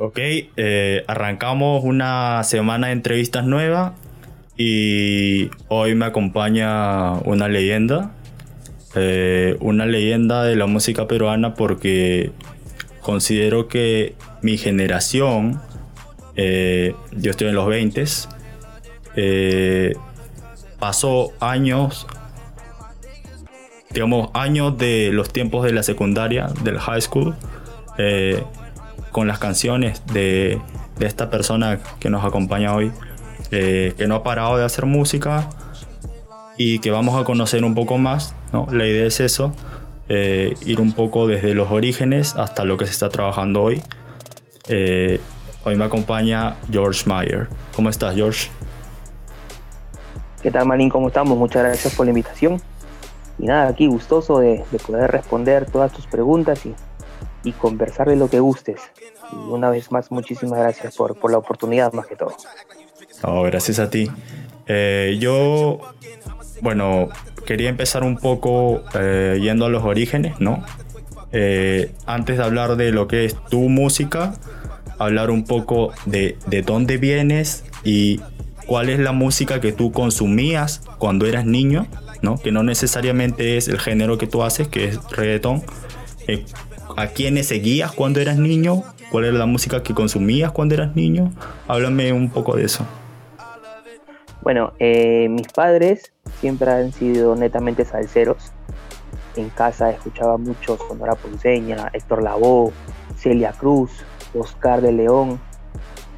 Ok, eh, arrancamos una semana de entrevistas nueva y hoy me acompaña una leyenda, eh, una leyenda de la música peruana porque considero que mi generación, eh, yo estoy en los 20, pasó años, digamos, años de los tiempos de la secundaria, del high school con las canciones de, esta persona que nos acompaña hoy, eh, que no ha parado de hacer música y que vamos a conocer un poco más. ¿no? La idea es eso, eh, ir un poco desde los orígenes hasta lo que se está trabajando hoy. Eh, hoy me acompaña George Mayer. ¿Cómo estás, George? ¿Qué tal, Malin? ¿Cómo estamos? Muchas gracias por la invitación. Y nada, aquí gustoso de, de poder responder todas tus preguntas y y conversar de lo que gustes. Y una vez más, muchísimas gracias por, por la oportunidad más que todo. No, gracias a ti. Eh, yo, bueno, quería empezar un poco eh, yendo a los orígenes, ¿no? Eh, antes de hablar de lo que es tu música, hablar un poco de, de dónde vienes y cuál es la música que tú consumías cuando eras niño, ¿no? Que no necesariamente es el género que tú haces, que es reggaetón. ¿A quiénes seguías cuando eras niño? ¿Cuál era la música que consumías cuando eras niño? Háblame un poco de eso. Bueno, eh, mis padres siempre han sido netamente salseros. En casa escuchaba mucho Sonora Ponceña, Héctor Lavoe, Celia Cruz, Oscar de León,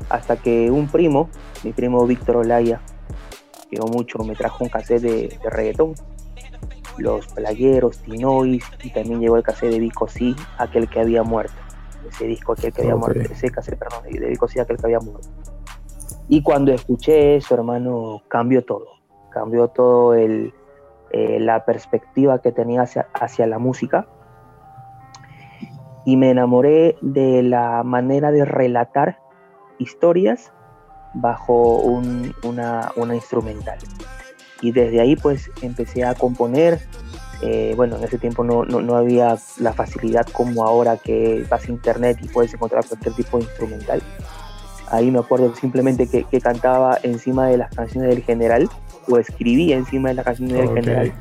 hasta que un primo, mi primo Víctor Olaya, quiero mucho, me trajo un cassette de, de reggaetón los playeros, Tinois, y también llegó el cassette de Vico Sí, aquel que había muerto. Ese disco, aquel que había muerto, ese cassette, perdón, de Vico Sí, aquel que había muerto. Y cuando escuché eso, hermano, cambió todo. Cambió todo el, eh, la perspectiva que tenía hacia, hacia la música. Y me enamoré de la manera de relatar historias bajo un, una, una instrumental y desde ahí pues empecé a componer. Eh, bueno, en ese tiempo no, no, había la facilidad como ahora que vas a internet y puedes encontrar cualquier tipo de instrumental. Ahí me acuerdo simplemente que, que cantaba encima de las canciones del general o escribía encima de las canciones del general.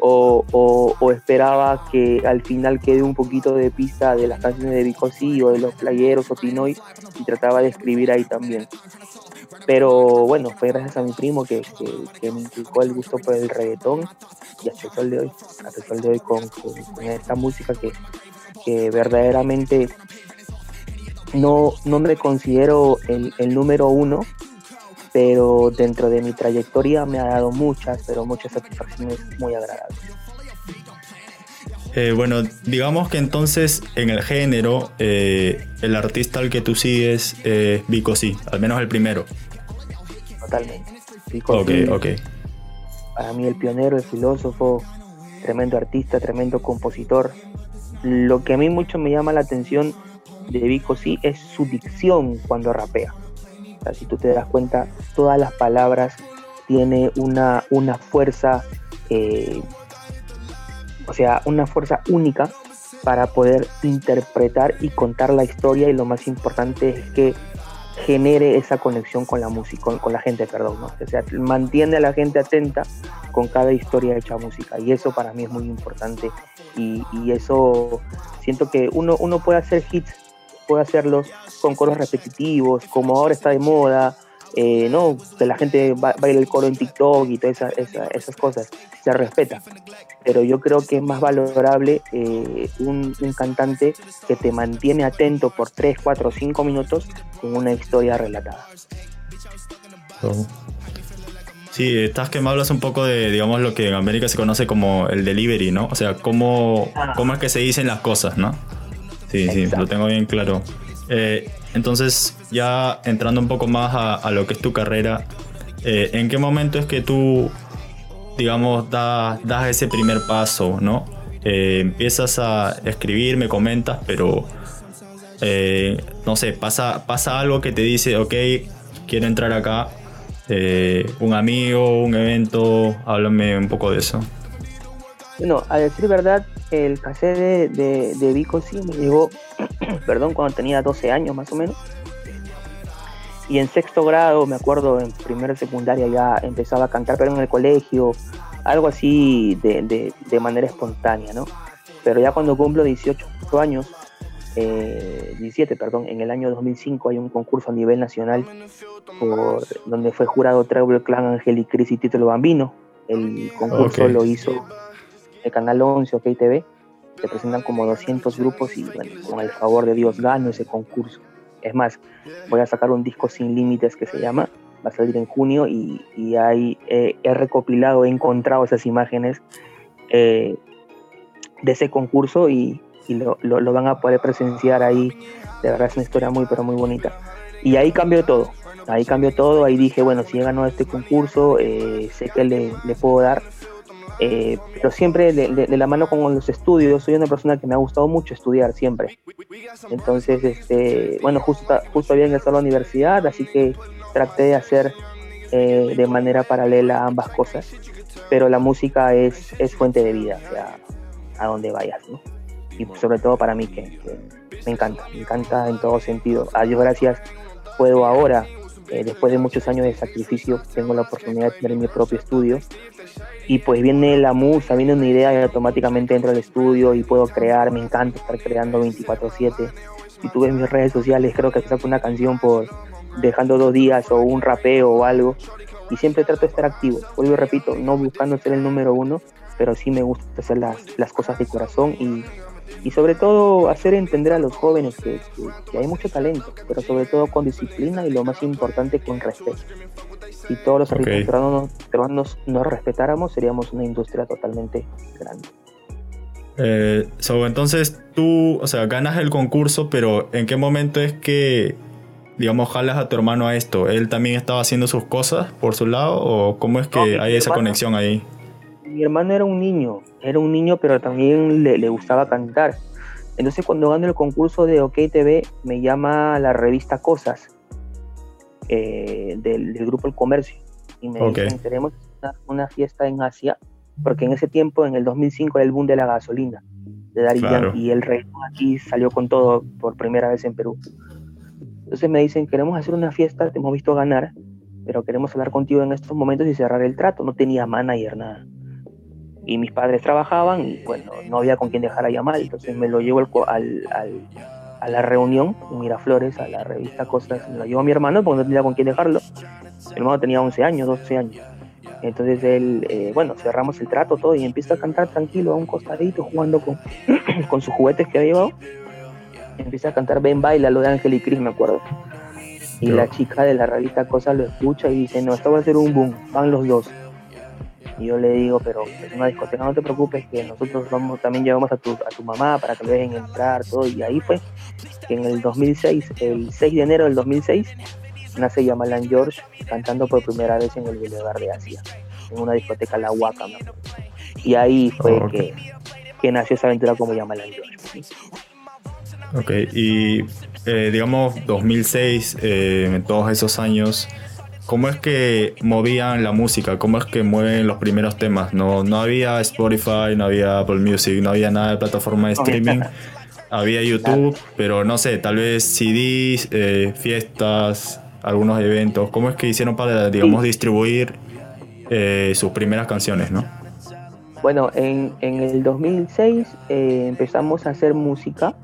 O, o, esperaba que al final quede un poquito de pista de las canciones de Bicosí o de los playeros o Pinoy y trataba de escribir ahí también. Pero bueno, fue gracias a mi primo que, me inculcó el gusto por el reggaetón y hasta el sol de hoy, hasta de hoy con, esta música que, verdaderamente no, no me considero el, número uno, pero dentro de mi trayectoria me ha dado muchas, pero muchas satisfacciones muy agradables. Eh, bueno, digamos que entonces en el género, eh, el artista al que tú sigues es Vico sí, al menos el primero totalmente. ok, ok. Para mí el pionero, el filósofo, tremendo artista, tremendo compositor. Lo que a mí mucho me llama la atención de Vico sí es su dicción cuando rapea. O sea, si tú te das cuenta, todas las palabras tiene una, una fuerza, eh, o sea, una fuerza única para poder interpretar y contar la historia y lo más importante es que genere esa conexión con la música, con, la gente, perdón, ¿no? O sea, mantiene a la gente atenta con cada historia hecha música y eso para mí es muy importante y, eso siento que uno, uno puede hacer hits, puede hacerlos con coros repetitivos, como ahora está de moda, eh, no, que la gente baila el coro en TikTok y todas esas cosas, se respeta. Pero yo creo que es más valorable eh, un, cantante que te mantiene atento por 3, 4, 5 minutos con una historia relatada. Sí, estás que me hablas un poco de, digamos, lo que en América se conoce como el delivery, ¿no? O sea, cómo, ah. cómo es que se dicen las cosas, ¿no? Sí, sí, lo tengo bien claro. Eh, entonces, ya entrando un poco más a, lo que es tu carrera, eh, ¿en qué momento es que tú, digamos, das, ese primer paso, ¿no? Eh, empiezas a escribir, me comentas, pero no sé, pasa, pasa algo que te dice, ok, quiero entrar acá, un amigo, un evento, háblame un poco de eso. Bueno, a decir verdad, el cassette de, de, de Vico sí me llegó, perdón, cuando tenía 12 años más o menos. Y en sexto grado, me acuerdo, en primera secundaria ya empezaba a cantar, pero en el colegio, algo así de, de, de manera espontánea, ¿no? Pero ya cuando cumplo 18 años, eh, 17, perdón, en el año 2005 hay un concurso a nivel nacional por, donde fue jurado Trevor Clan, Ángel y Cris y Título Bambino. El concurso lo hizo el Canal 11, OK TV. Se presentan como 200 grupos y bueno, con el favor de Dios gano ese concurso. Es más, voy a sacar un disco sin límites que se llama, va a salir en junio y, y ahí eh, he recopilado, he encontrado esas imágenes eh, de ese concurso y, y lo, lo- lo van a poder presenciar ahí. De verdad es una historia muy, pero muy bonita. Y ahí cambió todo. Ahí cambió todo. Ahí dije, bueno, si he ganado este concurso, eh, sé que le, le puedo dar. Eh, pero siempre de, la mano con los estudios. Soy una persona que me ha gustado mucho estudiar siempre. Entonces, este, bueno, justo, justo había ingresado a la universidad, así que traté de hacer eh, de manera paralela ambas cosas. Pero la música es, es fuente de vida, o sea, a donde vayas, ¿no? Y sobre todo para mí, que, me encanta, me encanta en todo sentido. A Dios gracias, puedo ahora, eh, después de muchos años de sacrificio, tengo la oportunidad de tener mi propio estudio. Y pues viene la musa, viene una idea y automáticamente entro al estudio y puedo crear, me encanta estar creando 24/7. Si tú ves mis redes sociales, creo que saco una canción por dejando dos días o un rapeo o algo. Y siempre trato de estar activo. Vuelvo y repito, no buscando ser el número uno, pero sí me gusta hacer las, las cosas de corazón y, y sobre todo hacer entender a los jóvenes que, que- que hay mucho talento, pero sobre todo con disciplina y lo más importante con respeto. Si todos los Ok. artistas peruanos, peruanos nos respetáramos, seríamos una industria totalmente grande. Eh, so, entonces tú, o sea, ganas el concurso, pero ¿en qué momento es que, digamos, jalas a tu hermano a esto? ¿Él también estaba haciendo sus cosas por su lado o cómo es que No, hay esa hermano- conexión ahí? Mi hermano era un niño, era un niño, pero también le, le gustaba cantar. Entonces cuando gano el concurso de OK TV, me llama la revista Cosas eh, del, del grupo El Comercio y me dicen, queremos una, una fiesta en Asia, porque en ese tiempo, en el 2005, era el boom de la gasolina, de Daddy Claro. Y el rey aquí salió con todo por primera vez en Perú. Entonces me dicen, queremos hacer una fiesta, te hemos visto ganar, pero queremos hablar contigo en estos momentos y cerrar el trato. No tenía manager, nada y mis padres trabajaban y bueno, no había con quién dejar a llamar, entonces me lo llevo al, al- al- a la reunión en Miraflores, a la revista Cosas, me lo llevo a mi hermano porque no tenía con quién dejarlo. Mi hermano tenía 11 años, 12 años. Entonces él, eh, bueno, cerramos el trato todo y empieza a cantar tranquilo a un costadito jugando con, con sus juguetes que había llevado. Empieza a cantar Ven Baila, lo de Ángel y Cris, me acuerdo. Y Yo. la chica de la revista Cosas lo escucha y dice, no, esto va a ser un boom, van los dos. Y yo le digo, pero es una discoteca, no te preocupes, que nosotros vamos, también llevamos a tu, a tu mamá para que lo dejen entrar, todo. Y ahí fue que en el 2006, el 6 de enero del 2006, nace Yamalan George cantando por primera vez en el Boulevard de Asia, en una discoteca La Huaca. acuerdo. Y ahí fue Ok. que, que nació esa aventura como Yamalan George. Ok, y eh, digamos 2006, eh, en todos esos años, ¿cómo es que movían la música? ¿Cómo es que mueven los primeros temas? No, no había Spotify, no había Apple Music, no había nada de plataforma de streaming. Había YouTube, pero no sé, tal vez CDs, eh, fiestas, algunos eventos. ¿Cómo es que hicieron para, digamos, distribuir eh, sus primeras canciones, no? Bueno, en, en el 2006 eh, empezamos a hacer música.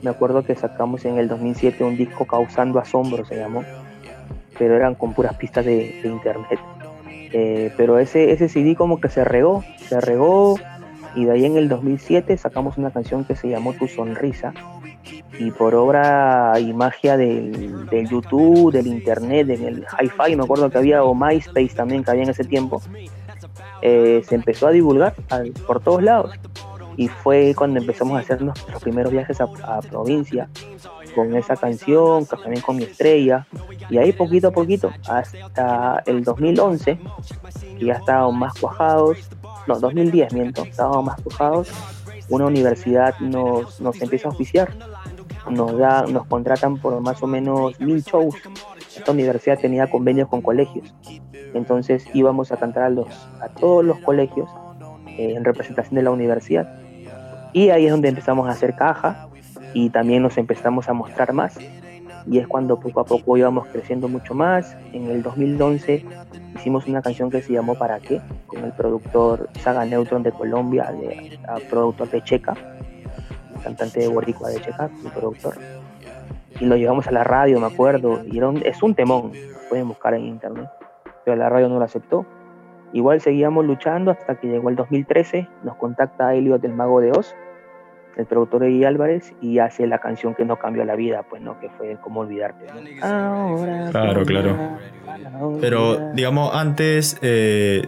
Me acuerdo que sacamos en el 2007 un disco Causando Asombro, se llamó, pero eran con puras pistas de, de internet. Eh, pero ese, ese CD como que se regó, se regó y de ahí en el 2007 sacamos una canción que se llamó Tu Sonrisa y por obra y magia del, del YouTube, del internet, del hi-fi, me acuerdo que había o MySpace también que había en ese tiempo, eh, se empezó a divulgar por todos lados y fue cuando empezamos a hacer nuestros primeros viajes a, a provincia con esa canción, también con mi estrella. Y ahí poquito a poquito hasta el 2011 que ya estábamos más cuajados. No, 2010 miento, estábamos más cuajados. Una universidad nos, nos empieza a oficiar. Nos da, nos contratan por más o menos mil shows. Esta universidad tenía convenios con colegios. Entonces íbamos a cantar a, los, a todos los colegios eh, en representación de la universidad. Y ahí es donde empezamos a hacer caja y también nos empezamos a mostrar más. Y es cuando poco a poco íbamos creciendo mucho más. En el 2011 hicimos una canción que se llamó ¿Para qué? con el productor Saga Neutron de Colombia, de, productor de Checa, cantante de boricua de Checa, mi productor. Y lo llevamos a la radio, me acuerdo, y es un temón, pueden buscar en internet. Pero la radio no lo aceptó. Igual seguíamos luchando hasta que llegó el 2013, nos contacta Elliot del Mago de Oz el productor Eddie Álvarez y hace la canción que no cambió la vida, pues no, que fue como olvidarte. claro, claro. Pero digamos, antes, eh,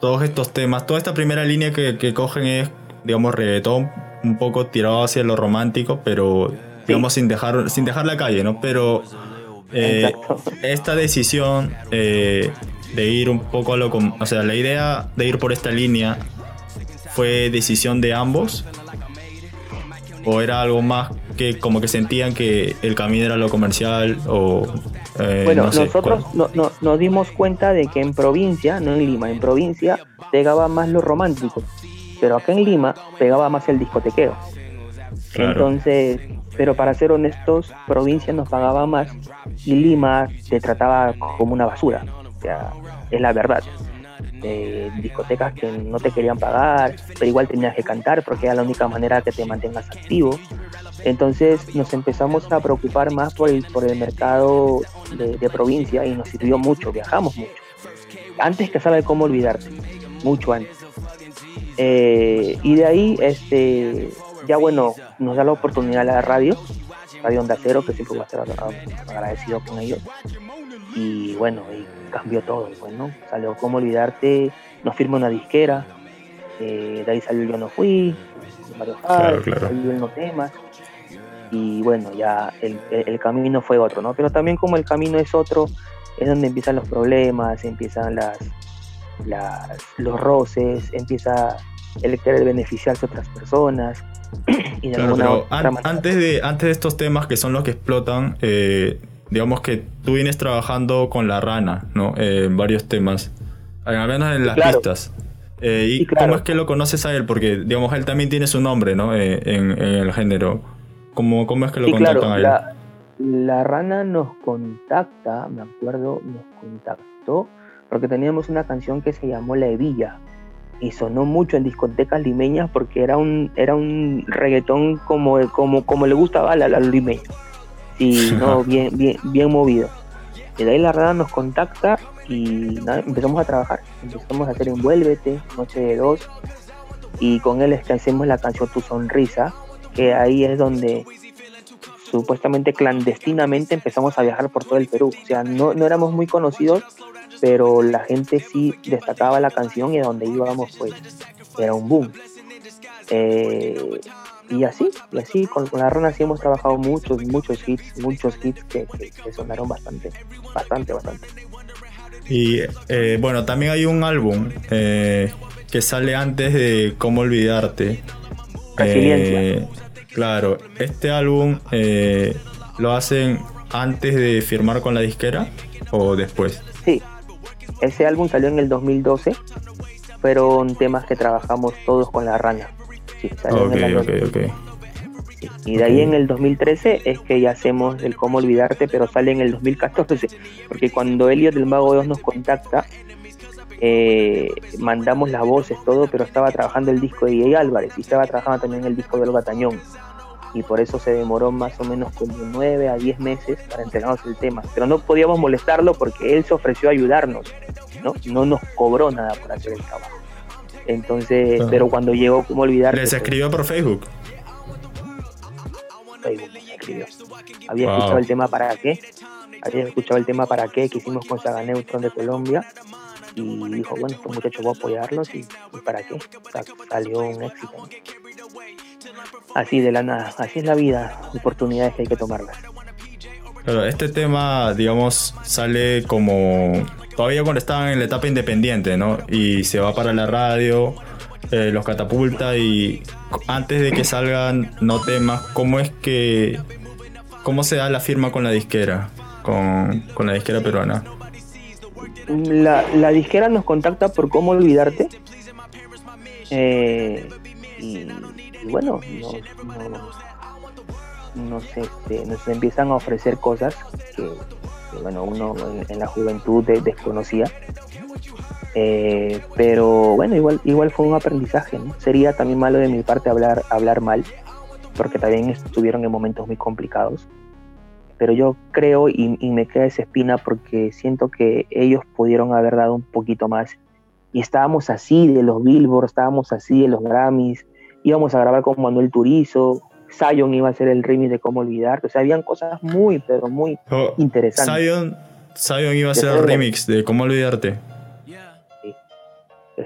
todos estos temas, toda esta primera línea que, cogen es, digamos, reggaetón, un poco tirado hacia lo romántico, pero digamos sin dejar, sin dejar la calle, ¿no? Pero eh, esta decisión eh, de ir un poco a lo... O sea, la idea de ir por esta línea fue decisión de ambos o era algo más que como que sentían que el camino era lo comercial o eh, bueno nosotros no, nos dimos cuenta de que en provincia no en Lima en provincia pegaba más lo romántico pero acá en Lima pegaba más el discotequeo. Entonces pero para ser honestos provincia nos pagaba más y Lima te trataba como una basura o sea es la verdad discotecas que no te querían pagar, pero igual tenías que cantar porque era la única manera que te mantengas activo. Entonces nos empezamos a preocupar más por el, por el mercado de, provincia y nos sirvió mucho, viajamos mucho. Antes que sabe cómo olvidarte, mucho antes. Eh, y de ahí, este, ya bueno, nos da la oportunidad la radio, Radio Onda Cero, que siempre voy a estar agradecido con ellos. Y bueno, y cambió todo, pues, ¿no? Salió Cómo Olvidarte, nos firma una disquera, eh, de ahí salió Yo No Fui, Mario claro, salió el No Temas, y bueno, ya el, camino fue otro, ¿no? Pero también como el camino es otro, es donde empiezan los problemas, empiezan las, las los roces, empieza el querer beneficiarse a otras personas. y de pero antes, de, antes de estos temas que son los que explotan, eh, digamos que tú vienes trabajando con la rana, ¿no? Eh, en varios temas, al menos en las pistas. Eh, ¿Y cómo es que lo conoces a él? Porque, digamos, él también tiene su nombre, ¿no? Eh, en, el género. ¿Cómo, ¿Cómo, es que lo contactan a él? La, la, rana nos contacta, me acuerdo, nos contactó porque teníamos una canción que se llamó La Hebilla y sonó mucho en discotecas limeñas porque era un, era un reggaetón como, como, como le gustaba a los limeños y no, bien, bien, bien movido. Y de ahí la rada nos contacta y empezamos a trabajar. Empezamos a hacer Envuélvete, Noche de Dos, y con él es que hacemos la canción Tu Sonrisa, que ahí es donde supuestamente clandestinamente empezamos a viajar por todo el Perú. O sea, no, no éramos muy conocidos, pero la gente sí destacaba la canción y a donde íbamos pues era un boom. Eh, y así, y así con, la Rana sí hemos trabajado muchos, muchos hits, muchos hits que, sonaron bastante, bastante, bastante. Y eh, bueno, también hay un álbum eh, que sale antes de Cómo Olvidarte. Eh, claro, este álbum lo hacen antes de firmar con la disquera o después. Sí, ese álbum salió en el 2012. Fueron temas que trabajamos todos con la rana. Y de ahí en el 2013 es que ya hacemos el cómo olvidarte, pero sale en el 2014, porque cuando Elliot del Mago 2 nos contacta, eh, mandamos las voces, todo, pero estaba trabajando el disco de DJ Álvarez y estaba trabajando también el disco de Olga Tañón. Y por eso se demoró más o menos como 9 a 10 meses para entregarnos el tema. Pero no podíamos molestarlo porque él se ofreció a ayudarnos, ¿no? No nos cobró nada por hacer el trabajo. Entonces, pero cuando llegó, como olvidar. ¿Les escribió por Facebook? Facebook me escribió. Había escuchado el tema para qué. Había escuchado el tema para qué que hicimos con Saga Neutron de Colombia. Y dijo, bueno, estos muchachos voy a apoyarlos y, para qué. salió un éxito. Así de la nada. Así es la vida. Oportunidades que hay que tomarlas. Pero este tema, digamos, sale como todavía cuando estaban en la etapa independiente, ¿no? Y se va para la radio, eh, los catapulta y antes de que salgan no temas, ¿cómo es que, cómo se da la firma con la disquera, con, la disquera peruana? La, disquera nos contacta por cómo olvidarte Eh, y, bueno, nos, este, nos, empiezan a ofrecer cosas que, bueno, uno en, la juventud desconocía. Eh, pero bueno, igual, igual fue un aprendizaje. Sería también malo de mi parte hablar, hablar mal, porque también estuvieron en momentos muy complicados. Pero yo creo y, y me queda esa espina porque siento que ellos pudieron haber dado un poquito más y estábamos así de los Billboard, estábamos así de los Grammys, íbamos a grabar con Manuel Turizo, Zion iba a hacer el remix de Cómo Olvidarte, o sea, habían cosas muy, pero muy oh, interesantes. Zion, Zion iba a hacer el remix de Cómo Olvidarte. Sí.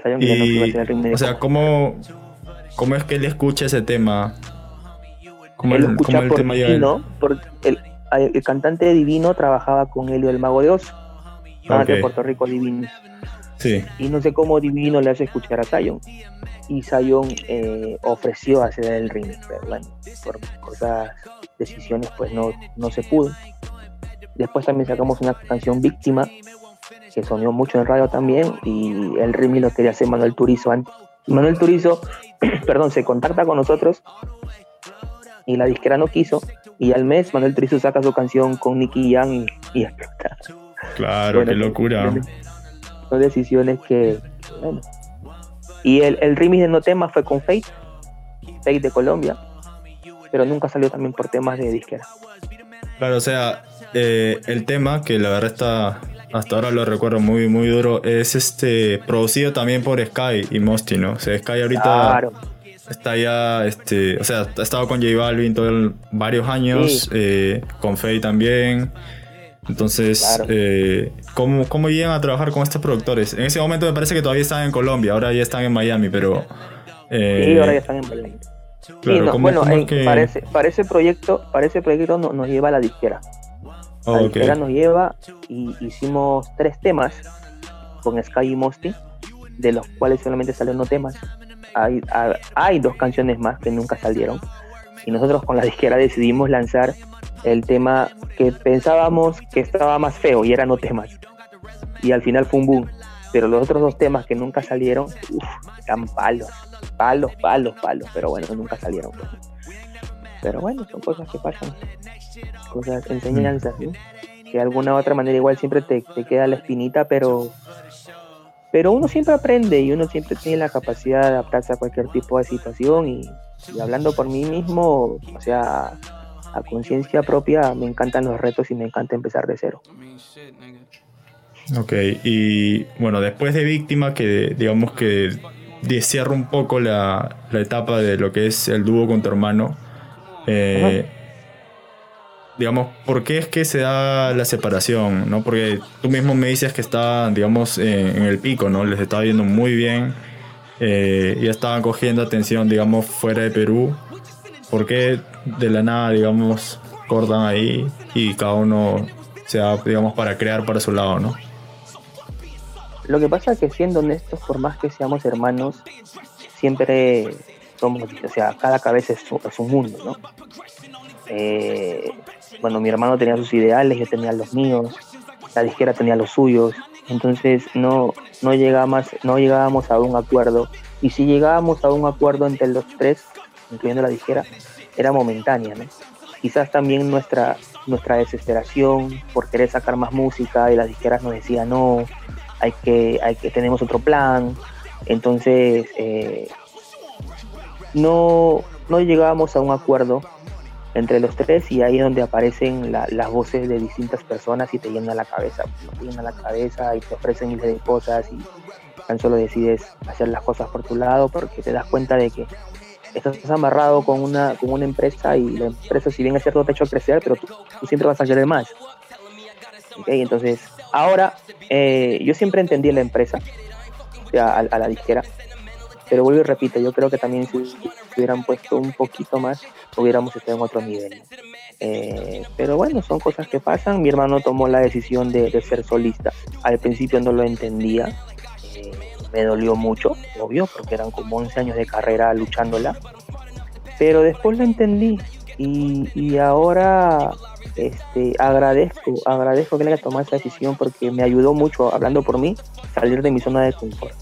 Zion iba a hacer el remix de O sea, ¿cómo, ¿cómo es que él escucha ese tema? ¿Cómo él, escucha el tema Divino, porque el, el, cantante Divino trabajaba con Helio el Mago de Oz, de Puerto Rico Divino. Y no sé cómo Divino le hace escuchar a Zion. Y Zion eh, ofreció hacer el remix, pero bueno, por cosas, decisiones, pues no, no se pudo. Después también sacamos una canción Víctima, que sonó mucho en radio también, y el remix lo quería hacer Manuel Turizo antes. Manuel Turizo, perdón, se contacta con nosotros y la disquera no quiso, y al mes Manuel Turizo saca su canción con Nicky Young y, explota. Claro, qué locura son decisiones que, bueno. Y el, el remix de No Temas fue con Fate, Fate de Colombia, pero nunca salió también por temas de disquera. Claro, o sea, eh, el tema que la verdad está, hasta ahora lo recuerdo muy, muy duro, es este producido también por Sky y Mosty, ¿no? O sea, Sky ahorita está ya, este, o sea, ha estado con J Balvin todo varios años, eh, con Fate también. Entonces, eh, ¿cómo, ¿cómo, llegan a trabajar con estos productores? En ese momento me parece que todavía están en Colombia, ahora ya están en Miami, pero... Eh, sí, ahora ya están en Miami. bueno, para, ese, proyecto, para ese proyecto nos lleva la disquera. la disquera nos lleva y hicimos tres temas con Sky y Mosty, de los cuales solamente salieron no temas. Hay, hay dos canciones más que nunca salieron. Y nosotros con la disquera decidimos lanzar el tema que pensábamos que estaba más feo y eran no temas. Y al final fue un boom. Pero los otros dos temas que nunca salieron, uff, eran palos, palos, palos, palos. Pero bueno, nunca salieron. Pero bueno, son cosas que pasan. Cosas, enseñanzas, ¿no? Que de alguna u otra manera igual siempre te, queda la espinita, pero pero uno siempre aprende y uno siempre tiene la capacidad de adaptarse a cualquier tipo de situación y, y hablando por mí mismo, o sea, a conciencia propia, me encantan los retos y me encanta empezar de cero. Ok, y bueno, después de Víctima, que digamos que cierra un poco la, etapa de lo que es el dúo con tu hermano, eh, digamos, ¿por qué es que se da la separación? ¿no? Porque tú mismo me dices que está, digamos, en el pico, ¿no? Les estaba yendo muy bien, eh, ya estaban cogiendo atención, digamos, fuera de Perú. ¿Por qué de la nada, digamos, cortan ahí y cada uno se da, digamos, para crear para su lado, ¿no? Lo que pasa es que siendo honestos, por más que seamos hermanos, siempre somos, o sea, cada cabeza es, un mundo, ¿no? Eh, bueno, mi hermano tenía sus ideales, yo tenía los míos, la disquera tenía los suyos, entonces no, no, llegábamos, no llegábamos a un acuerdo, y si llegábamos a un acuerdo entre los tres, incluyendo la disquera, era momentánea. Quizás también nuestra, nuestra desesperación por querer sacar más música y las disqueras nos decían, no, hay que, hay que, tenemos otro plan. Entonces, eh, no, no llegábamos a un acuerdo entre los tres y ahí es donde aparecen las voces de distintas personas y te llenan la cabeza, te llenan la cabeza y te ofrecen miles de cosas y tan solo decides hacer las cosas por tu lado porque te das cuenta de que estás amarrado con una, con una empresa y la empresa, si bien es cierto, te ha hecho crecer, pero tú, siempre vas a querer más. ¿Okay? Entonces, ahora, eh, yo siempre entendí la empresa, o sea, a, la disquera, pero vuelvo y repito, yo creo que también si hubieran puesto un poquito más, hubiéramos estado en otro nivel. Eh, pero bueno, son cosas que pasan. Mi hermano tomó la decisión de, ser solista. Al principio no lo entendía, me dolió mucho, obvio, porque eran como 11 años de carrera luchándola, pero después lo entendí y, ahora este, agradezco, agradezco que le haya tomado esa decisión porque me ayudó mucho, hablando por mí, salir de mi zona de confort.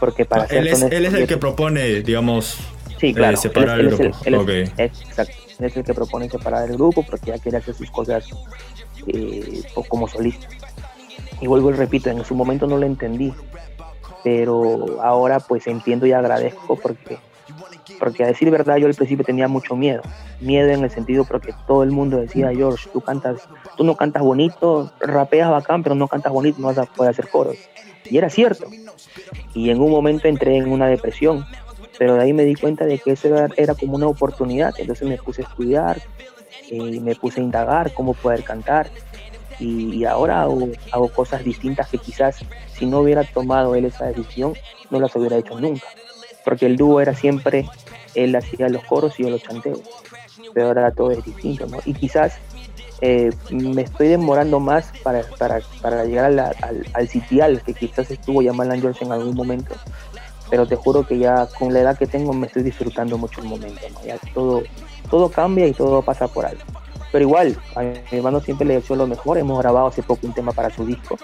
Porque para ah, él, es, él es el que propone, digamos, sí, claro, separar el grupo. exacto. Él es el que propone separar el grupo porque ya quiere hacer sus cosas eh, como solista. Y vuelvo y repito, en su momento no lo entendí, pero ahora pues entiendo y agradezco porque porque a decir verdad yo al principio tenía mucho miedo, miedo en el sentido porque todo el mundo decía, George, tú cantas, tú no cantas bonito, rapeas bacán, pero no cantas bonito, no vas a poder hacer coros. Y era cierto. Y en un momento entré en una depresión, pero de ahí me di cuenta de que eso era, como una oportunidad, entonces me puse a estudiar, eh, me puse a indagar cómo poder cantar y, ahora hago, cosas distintas que quizás si no hubiera tomado él esa decisión no las hubiera hecho nunca porque el dúo era siempre, él hacía los coros y yo los chanteo, pero ahora todo es distinto, ¿no? Y quizás eh, me estoy demorando más para, para, para llegar al, al, sitial que quizás estuvo llamando George en algún momento, pero te juro que ya con la edad que tengo me estoy disfrutando mucho el momento, ¿no? Ya todo, todo cambia y todo pasa por algo. Pero igual, a mi hermano siempre le deseo lo mejor, hemos grabado hace poco un tema para su disco,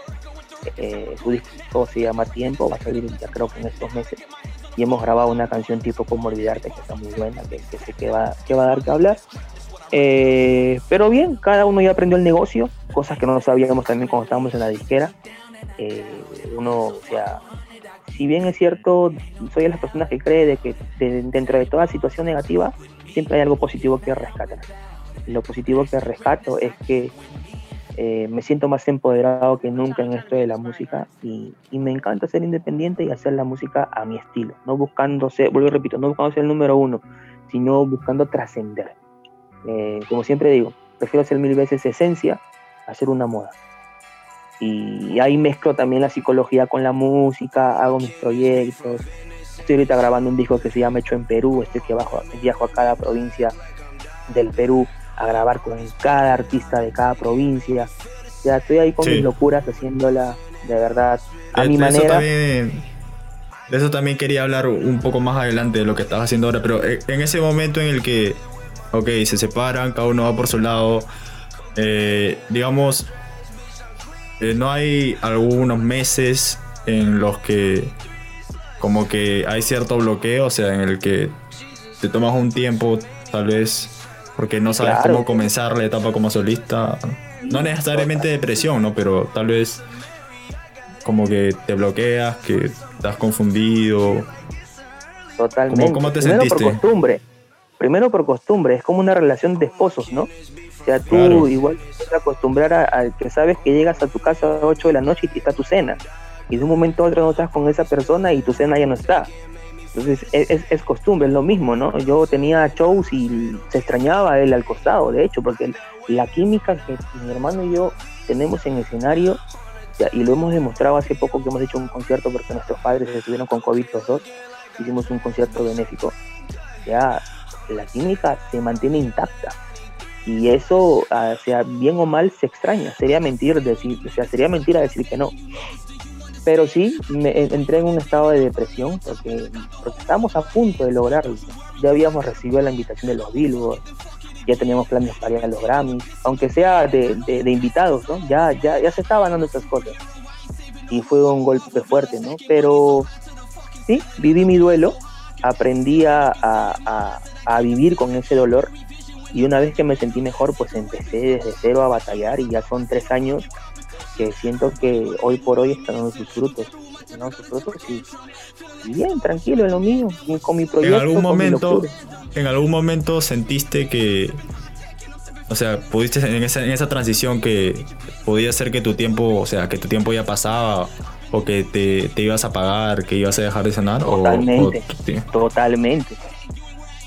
eh, su disco se llama Tiempo, va a salir ya creo que en estos meses y hemos grabado una canción tipo Como Olvidarte que está muy buena, que, que sé que va, que va a dar que hablar. Eh, pero bien, cada uno ya aprendió el negocio, cosas que no sabíamos también cuando estábamos en la disquera. Eh, uno, o sea, si bien es cierto, soy de las personas que cree de que dentro de toda situación negativa siempre hay algo positivo que rescatar. Lo positivo que rescato es que eh, me siento más empoderado que nunca en esto de la música y, me encanta ser independiente y hacer la música a mi estilo, no buscando ser, vuelvo y repito, no buscando ser el número uno, sino buscando trascender. Eh, como siempre digo, prefiero hacer mil veces esencia a hacer una moda. Y ahí mezclo también la psicología con la música, hago mis proyectos. Estoy ahorita grabando un disco que se llama Hecho en Perú, estoy que viajo a cada provincia del Perú a grabar con cada artista de cada provincia. Ya estoy ahí con mis locuras haciéndola de verdad a mi manera. de eso también quería hablar un poco más adelante de lo que estás haciendo ahora, pero eh, en ese momento en el que, ok, se separan, cada uno va por su lado, eh, digamos, eh, no hay algunos meses en los que como que hay cierto bloqueo, o sea, en el que te tomas un tiempo tal vez porque no sabes cómo comenzar la etapa como solista. No necesariamente depresión, ¿no? Pero tal vez como que te bloqueas, que estás confundido. Totalmente. ¿Cómo, te Primero sentiste? por costumbre. Primero por costumbre, es como una relación de esposos, ¿no? O sea, tú igual te acostumbrar a, que sabes que llegas a tu casa a las 8 de la noche y está tu cena. Y de un momento a otro no estás con esa persona y tu cena ya no está. Entonces es, es, costumbre, es lo mismo, ¿no? Yo tenía shows y se extrañaba él al costado, de hecho, porque la química que mi hermano y yo tenemos en escenario, y lo hemos demostrado hace poco que hemos hecho un concierto porque nuestros padres estuvieron con COVID los dos, hicimos un concierto benéfico, ya la química se mantiene intacta. Y eso, ah, sea bien o mal, se extraña. Sería mentir decir, sea, sería mentira decir que no. Pero sí, me, entré en un estado de depresión porque, porque estábamos a punto de lograrlo. Ya habíamos recibido la invitación de los Billboard, ya teníamos planes para ir a los Grammys, aunque sea de, de, invitados, ¿no? Ya, ya, ya se estaban dando estas cosas. Y fue un golpe fuerte, ¿no? Pero sí, viví mi duelo, aprendí a, a, a vivir con ese dolor y una vez que me sentí mejor, pues empecé desde cero a batallar y ya son tres años que siento que hoy por hoy están dando sus frutos. ¿no? Sus frutos y, bien, tranquilo, en lo mío, con mi proyecto. En algún momento, en algún momento sentiste que, o sea, pudiste en esa, en esa transición que podía ser que tu tiempo, o sea, que tu tiempo ya pasaba o que te, te ibas a pagar, que ibas a dejar de sonar. Totalmente, totalmente,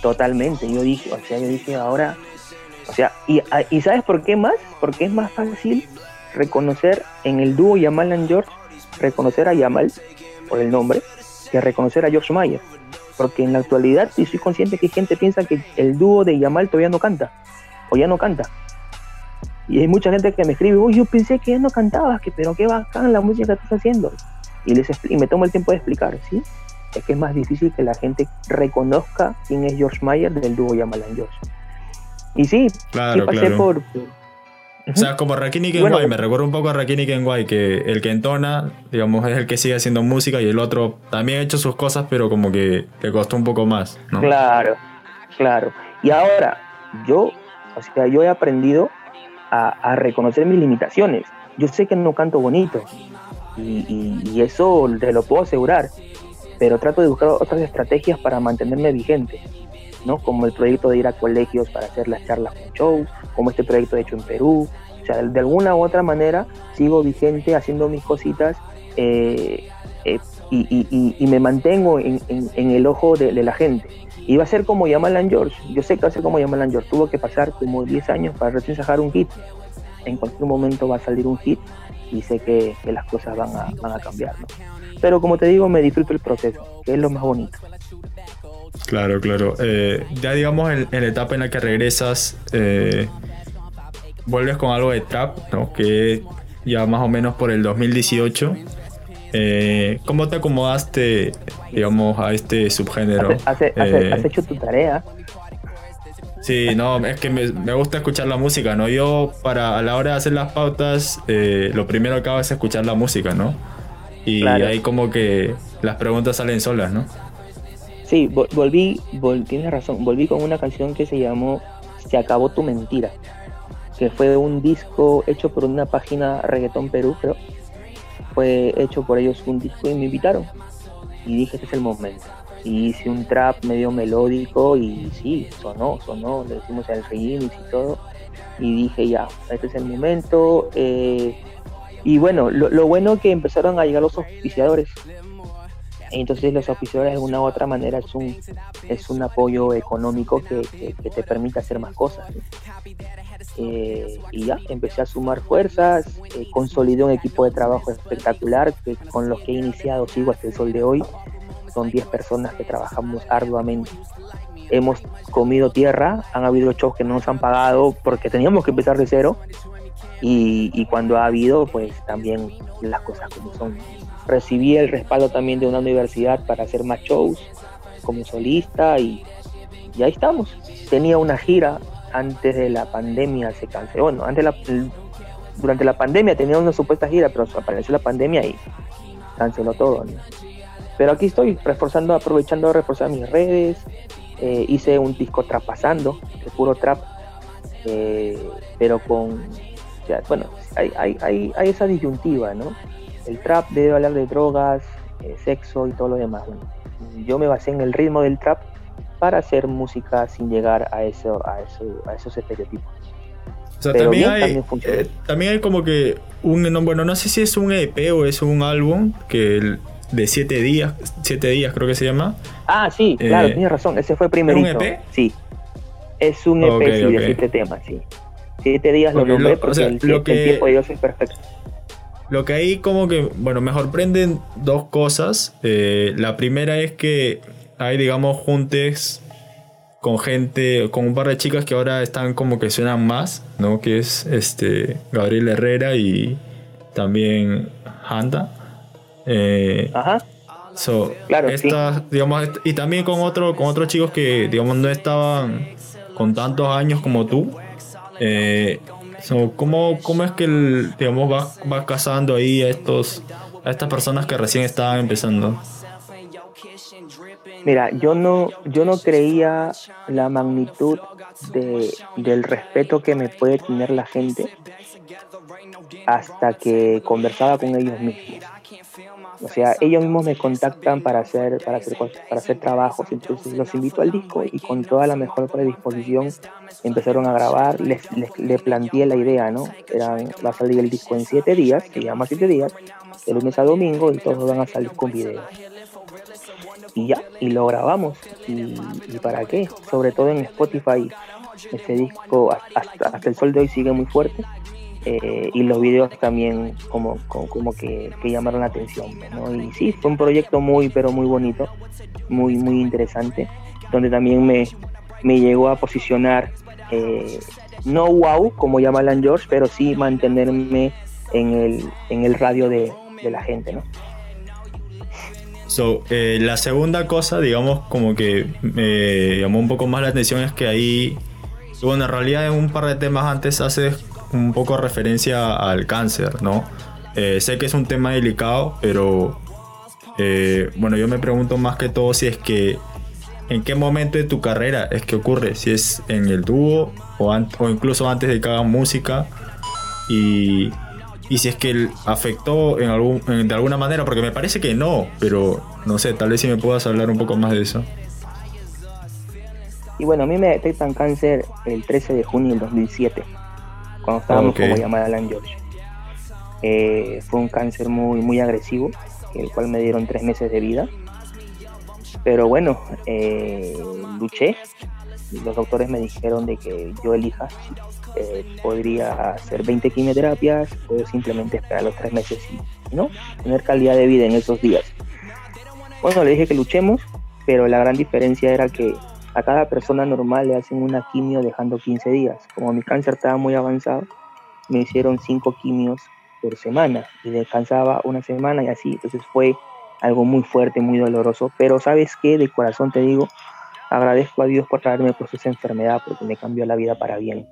totalmente. Yo dije, o sea, yo dije ahora, o sea, y, y ¿sabes por qué más? Porque es más fácil reconocer en el dúo Yamal and George, reconocer a Yamal por el nombre, que reconocer a George Mayer. Porque en la actualidad, y soy consciente que gente piensa que el dúo de Yamal todavía no canta, o ya no canta. Y hay mucha gente que me escribe, uy, yo pensé que ya no cantabas, que pero qué bacán la música que estás haciendo. Y, les y me tomo el tiempo de explicar, ¿sí? Es que es más difícil que la gente reconozca quién es George Mayer del dúo Yamal and George. Y sí, sí pasé por O sea, como Rakini Kenway, me recuerda un poco a Rakini Kenway, que el que entona, digamos, es el que sigue haciendo música y el otro también ha hecho sus cosas, pero como que le costó un poco más, ¿no? Claro, claro. Y ahora, yo, o sea, yo he aprendido a, reconocer mis limitaciones. Yo sé que no canto bonito y, eso te lo puedo asegurar, pero trato de buscar otras estrategias para mantenerme vigente. ¿no? Como el proyecto de ir a colegios para hacer las charlas con shows, como este proyecto hecho en Perú. O sea, de alguna u otra manera sigo vigente haciendo mis cositas eh, eh, y, me mantengo en, el ojo de, la gente. Y va a ser como Yamalan George. Yo sé que va a ser como Yamalan George. Tuvo que pasar como 10 años para recién sacar un hit. En cualquier momento va a salir un hit y sé que, las cosas van a, van a cambiar. Pero como te digo, me disfruto el proceso, que es lo más bonito. Claro, claro. Eh, ya digamos en, la etapa en la que regresas, eh, vuelves con algo de trap, ¿no? Que ya más o menos por el 2018. Eh, ¿Cómo te acomodaste, digamos, a este subgénero? ¿Has, hecho tu tarea? Sí, no, es que me, gusta escuchar la música, ¿no? Yo, para a la hora de hacer las pautas, lo primero que hago es escuchar la música, ¿no? Y ahí como que las preguntas salen solas, ¿no? Sí, volví, tienes razón, volví con una canción que se llamó Se acabó tu mentira, que fue un disco hecho por una página Reggaetón Perú, creo. Fue hecho por ellos un disco y me invitaron. Y dije, este es el momento. Y hice un trap medio melódico y sí, sonó, sonó, le decimos el remix y todo. Y dije, ya, este es el momento. Eh, y bueno, lo, lo bueno que empezaron a llegar los auspiciadores entonces los oficiadores de alguna u otra manera es un, es un apoyo económico que, te permite hacer más cosas. Eh, y ya, empecé a sumar fuerzas, eh, consolidé un equipo de trabajo espectacular que, con los que he iniciado, sigo hasta el sol de hoy. Son 10 personas que trabajamos arduamente. Hemos comido tierra, han habido shows que no nos han pagado porque teníamos que empezar de cero. Y, y cuando ha habido, pues también las cosas como son recibí el respaldo también de una universidad para hacer más shows como solista y, ahí estamos. Tenía una gira antes de la pandemia, se canceló. Bueno, antes la, durante la pandemia tenía una supuesta gira, pero apareció la pandemia y canceló todo. Pero aquí estoy, reforzando, aprovechando de reforzar mis redes. Eh, hice un disco trapasando, de puro trap, eh, pero con, bueno, hay, hay, hay esa disyuntiva, ¿no? El trap debe hablar de drogas, eh, sexo y todo lo demás. yo me basé en el ritmo del trap para hacer música sin llegar a, eso, a, eso, a esos estereotipos. O sea, también, hay, eh, también, hay como que un, bueno, no sé si es un EP o es un álbum que de siete días, siete días creo que se llama. Ah, sí, claro, eh, tienes razón, ese fue primero. ¿Es un EP? Sí, es un EP de siete temas, sí. Siete días lo nombré porque el, lo que, el tiempo de Dios es perfecto. Lo que ahí como que, bueno, me sorprenden dos cosas. Eh, la primera es que hay, digamos, juntes con gente, con un par de chicas que ahora están como que suenan más, ¿no? Que es este Gabriel Herrera y también Handa. Eh, Ajá. claro, digamos, y también con otro, con otros chicos que, digamos, no estaban con tantos años como tú. Eh, ¿cómo, ¿Cómo es que el, digamos, vas va cazando ahí a, estos, a estas personas que recién estaban empezando? Mira, yo no, yo no creía la magnitud de, del respeto que me puede tener la gente hasta que conversaba con ellos mismos. O sea, ellos mismos me contactan para hacer, para hacer, para hacer trabajos, entonces los invito al disco y con toda la mejor predisposición empezaron a grabar, les, les, planteé la idea, ¿no? va a salir el disco en siete días, se llama siete días, de lunes a domingo y todos van a salir con video. Y ya, y lo grabamos. ¿Y, para qué? Sobre todo en Spotify, ese disco hasta, hasta el sol de hoy sigue muy fuerte eh, y los videos también como, como, que, llamaron la atención. Y sí, fue un proyecto muy, pero muy bonito, muy, muy interesante, donde también me, me llegó a posicionar, eh, no wow, como llama Alan George, pero sí mantenerme en el, en el radio de, la gente. ¿no? So, eh, la segunda cosa, digamos, como que me llamó un poco más la atención es que ahí, bueno, en realidad en un par de temas antes haces un poco referencia al cáncer, ¿no? Eh, sé que es un tema delicado, pero eh, bueno, yo me pregunto más que todo si es que en qué momento de tu carrera es que ocurre, si es en el dúo o, incluso antes de que hagan música y, y si es que afectó de alguna manera, porque me parece que no, pero no sé, tal vez si me puedas hablar un poco más de eso. Y bueno, a mí me detectan cáncer el 13 de junio del 2007, cuando estábamos como llamada Alan George. Eh, fue un cáncer muy, muy agresivo, el cual me dieron tres meses de vida. Pero bueno, eh, luché. Los doctores me dijeron de que yo elija eh, podría hacer 20 quimioterapias o simplemente esperar los tres meses y no tener calidad de vida en esos días. Bueno, le dije que luchemos, pero la gran diferencia era que a cada persona normal le hacen una quimio dejando 15 días. Como mi cáncer estaba muy avanzado, me hicieron 5 quimios por semana y descansaba una semana y así. Entonces fue algo muy fuerte, muy doloroso. Pero sabes qué, de corazón te digo, agradezco a Dios por traerme por esa enfermedad porque me cambió la vida para bien.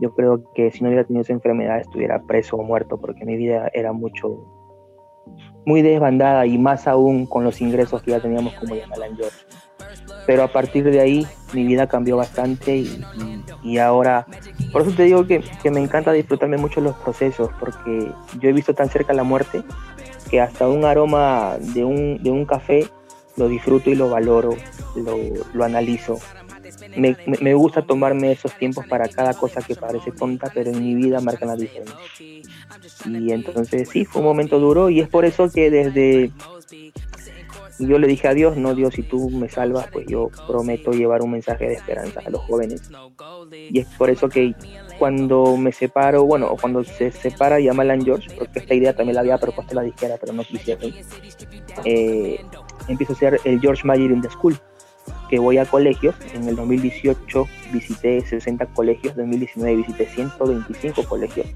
Yo creo que si no hubiera tenido esa enfermedad estuviera preso o muerto porque mi vida era mucho, muy desbandada y más aún con los ingresos que ya teníamos como Alan George pero a partir de ahí mi vida cambió bastante y, ahora, por eso te digo que, me encanta disfrutarme mucho los procesos, porque yo he visto tan cerca la muerte que hasta un aroma de un, de un café lo disfruto y lo valoro, lo, lo analizo. Me, me, gusta tomarme esos tiempos para cada cosa que parece tonta, pero en mi vida marcan la diferencia. Y entonces sí, fue un momento duro y es por eso que desde y yo le dije a Dios, no Dios, si tú me salvas, pues yo prometo llevar un mensaje de esperanza a los jóvenes. Y es por eso que cuando me separo, bueno, cuando se separa Yamalan George, porque esta idea también la había propuesto la disquera, pero no quisieron, eh, empiezo a hacer el George Mayer in the School, que voy a colegios. En el 2018 visité 60 colegios, en 2019 visité 125 colegios.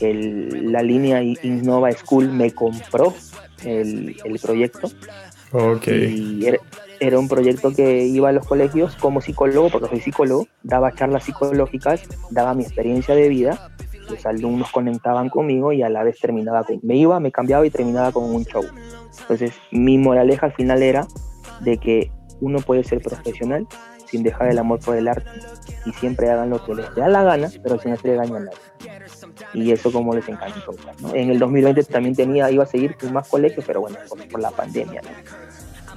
La línea Innova School me compró el, proyecto. Y era, un proyecto que iba a los colegios como psicólogo, porque soy psicólogo, daba charlas psicológicas, daba mi experiencia de vida, los alumnos conectaban conmigo y a la vez terminaba con... Me iba, me cambiaba y terminaba con un show. Entonces, mi moraleja al final era de que uno puede ser profesional sin dejar el amor por el arte y siempre hagan lo que les da la gana, pero sin hacer daño a nadie y eso como les encantó. En el 2020 también tenía, iba a seguir con más colegios, pero bueno, por, la pandemia.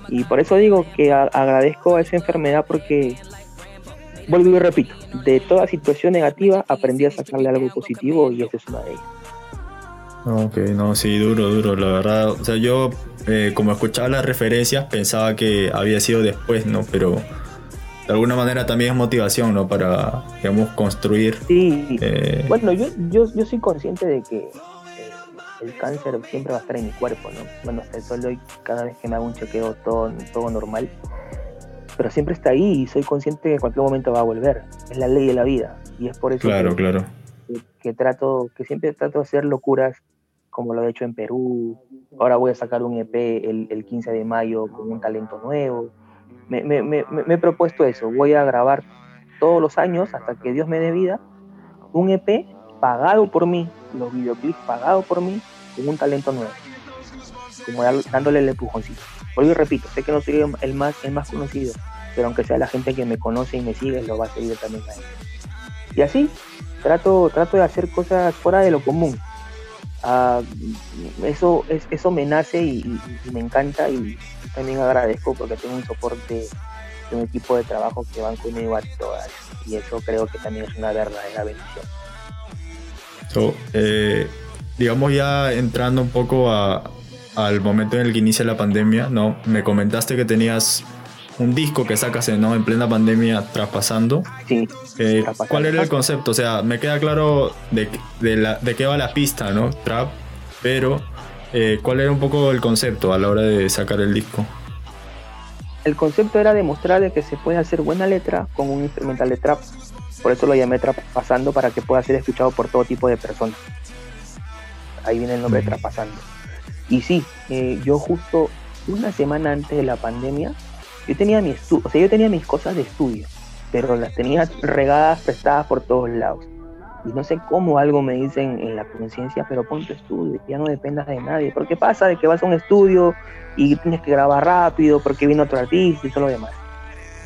Y por eso digo que agradezco a esa enfermedad porque, vuelvo y repito, de toda situación negativa aprendí a sacarle algo positivo y esa es una de ellas. Ok, no, sí, duro, duro, la verdad. O sea, yo eh, como escuchaba las referencias pensaba que había sido después, ¿no? Pero de alguna manera también es motivación, ¿no? Para, digamos, construir. Sí. Eh, bueno, yo, yo, yo soy consciente de que eh, el cáncer siempre va a estar en mi cuerpo, ¿no? Bueno, hasta el sol hoy, cada vez que me hago un chequeo, todo, todo normal. Pero siempre está ahí y soy consciente que en cualquier momento va a volver. Es la ley de la vida. Y es por eso claro, que, claro. Que, trato, que siempre trato de hacer locuras como lo he hecho en Perú. Ahora voy a sacar un EP el, el 15 de mayo con un talento nuevo me, he propuesto eso. Voy a grabar todos los años hasta que Dios me dé vida un EP pagado por mí, los videoclips pagados por mí, con un talento nuevo. Como dándole el empujoncito. Por y repito, sé que no soy el más, el más conocido, pero aunque sea la gente que me conoce y me sigue, lo va a seguir también a él. Y así, trato, trato de hacer cosas fuera de lo común. Ah, eso, es, eso me nace y, me encanta y también agradezco porque tengo un soporte de un equipo de trabajo que van conmigo a todas y eso creo que también es una verdadera bendición. Eh, digamos ya entrando un poco al momento en el que inicia la pandemia, ¿no? Me comentaste que tenías un disco que sacas ¿no? en plena pandemia traspasando. Sí. Eh, ¿Cuál era el concepto? O sea, me queda claro de, de, qué va la pista, ¿no? Trap, pero eh, ¿cuál era un poco el concepto a la hora de sacar el disco? El concepto era demostrar que se puede hacer buena letra con un instrumental de trap. Por eso lo llamé trap pasando para que pueda ser escuchado por todo tipo de personas. Ahí viene el nombre de trap pasando. Y sí, eh, yo justo una semana antes de la pandemia yo tenía mi o sea, yo tenía mis cosas de estudio, pero las tenía regadas, prestadas por todos lados. Y no sé cómo algo me dicen en la conciencia, pero pon tu estudio, ya no dependas de nadie. Porque pasa de que vas a un estudio y tienes que grabar rápido porque viene otro artista y todo lo demás.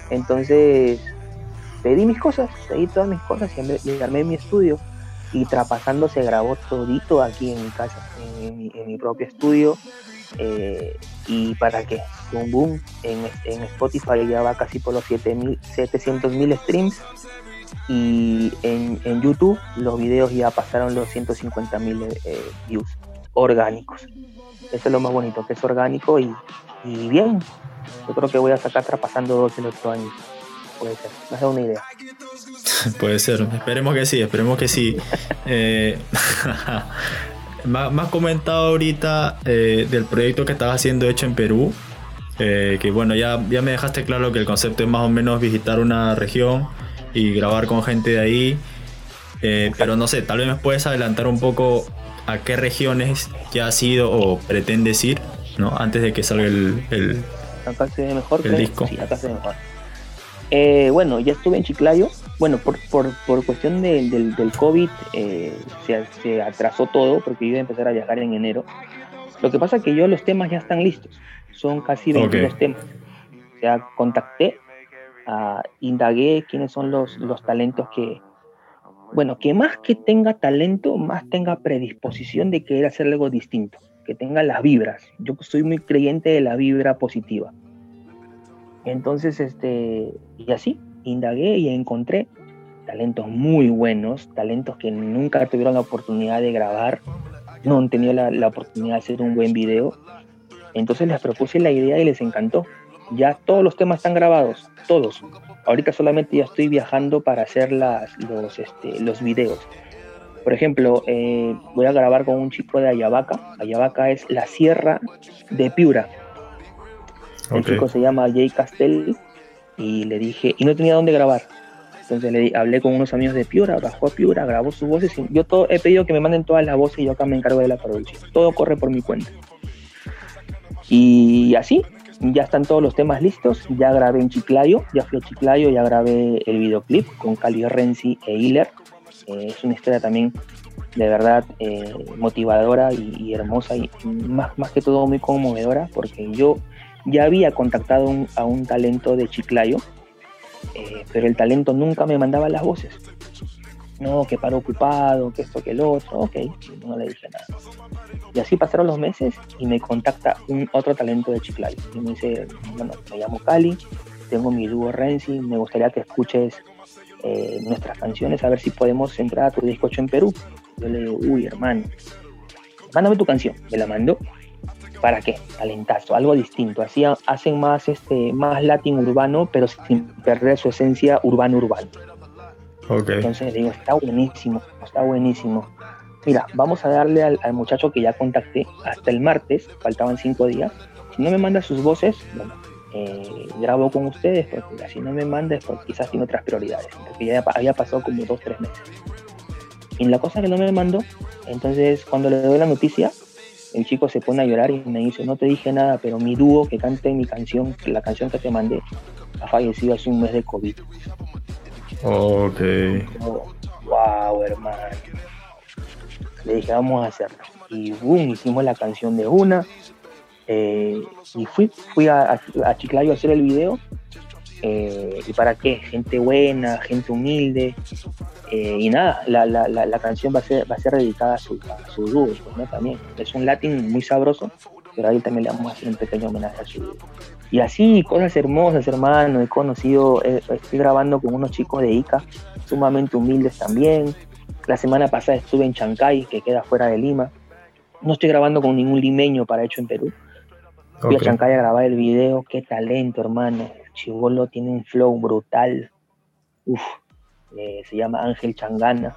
Entonces, pedí mis cosas, pedí todas mis cosas y, armé mi estudio. Y Trapasando se grabó todito aquí en mi casa, en, mi, propio estudio. Eh, y para qué, boom boom, en, en Spotify ya va casi por los 700 mil streams y en, en, YouTube los videos ya pasaron los 150 mil eh, views orgánicos. Eso es lo más bonito, que es orgánico y, y bien. Yo creo que voy a sacar trapasando dos en otro año. Puede ser, me da una idea. Puede ser, esperemos que sí, esperemos que sí. eh, me has comentado ahorita eh, del proyecto que estabas haciendo hecho en Perú. Eh, que bueno, ya, ya me dejaste claro que el concepto es más o menos visitar una región y grabar con gente de ahí. Eh, pero no sé, tal vez me puedes adelantar un poco a qué regiones ya has ido o pretendes ir, ¿no? Antes de que salga el, el, acá se ve mejor, el disco. Sí, acá se ve mejor. Eh, bueno, ya estuve en Chiclayo. Bueno, por, por, por cuestión del, del, COVID eh, se, se, atrasó todo porque iba a empezar a viajar en enero. Lo que pasa es que yo los temas ya están listos. Son casi 22 temas. O sea, contacté uh, indagué quiénes son los, los talentos que, bueno, que más que tenga talento, más tenga predisposición de querer hacer algo distinto, que tenga las vibras. Yo soy muy creyente de la vibra positiva. Entonces, este, y así, indagué y encontré talentos muy buenos, talentos que nunca tuvieron la oportunidad de grabar, no han tenido la, la oportunidad de hacer un buen video. Entonces les propuse la idea y les encantó. Ya todos los temas están grabados, todos. Ahorita solamente ya estoy viajando para hacer las, los, este, los videos. Por ejemplo, eh, voy a grabar con un chico de Ayabaca. Ayabaca es la sierra de Piura. El chico se llama Jay Castell y le dije, y no tenía dónde grabar. Entonces le hablé con unos amigos de Piura, bajó a Piura, grabó sus voces. Y yo todo, he pedido que me manden todas las voces y yo acá me encargo de la producción. Todo corre por mi cuenta. Y así, ya están todos los temas listos, ya grabé en Chiclayo, ya fui a Chiclayo, ya grabé el videoclip con Cali Renzi e Hiller. Eh, es una historia también de verdad eh, motivadora y, hermosa y más, más que todo muy conmovedora porque yo ya había contactado a un talento de Chiclayo, eh, pero el talento nunca me mandaba las voces no, que paro ocupado, que esto, que el otro, ok, no le dije nada. Y así pasaron los meses y me contacta un otro talento de Chiclayo. Y me dice, bueno, me llamo Cali, tengo mi dúo Renzi, me gustaría que escuches eh, nuestras canciones, a ver si podemos entrar a tu disco en Perú. Yo le digo, uy, hermano, mándame tu canción. Me la mando. ¿Para qué? Talentazo, algo distinto. Así hacen más, este, más latín urbano, pero sin perder su esencia urbano-urbano. Entonces le digo, está buenísimo, está buenísimo. Mira, vamos a darle al, muchacho que ya contacté hasta el martes, faltaban cinco días. Si no me manda sus voces, bueno, eh, grabo con ustedes, porque si no me manda es porque quizás tiene otras prioridades, porque ya había pasado como dos, tres meses. Y la cosa que no me mandó, entonces cuando le doy la noticia, el chico se pone a llorar y me dice, no te dije nada, pero mi dúo que cante mi canción, la canción que te mandé, ha fallecido hace un mes de COVID. Ok. wow, hermano. Le dije, vamos a hacerlo. Y boom, hicimos la canción de una. Eh, y fui, fui a, Chiclayo a hacer el video. Eh, ¿Y para qué? Gente buena, gente humilde. Eh, y nada, la, la, la, canción va a ser, va a ser dedicada a su, a su dúo, pues, ¿no? También. Es un latín muy sabroso, pero ahí también le vamos a hacer un pequeño homenaje a su dúo. Y así, cosas hermosas, hermano. He conocido, estoy grabando con unos chicos de Ica, sumamente humildes también. La semana pasada estuve en Chancay, que queda fuera de Lima. No estoy grabando con ningún limeño para hecho en Perú. Fui a Chancay a grabar el video. Qué talento, hermano. Chivolo tiene un flow brutal. Uf, eh, se llama Ángel Changana.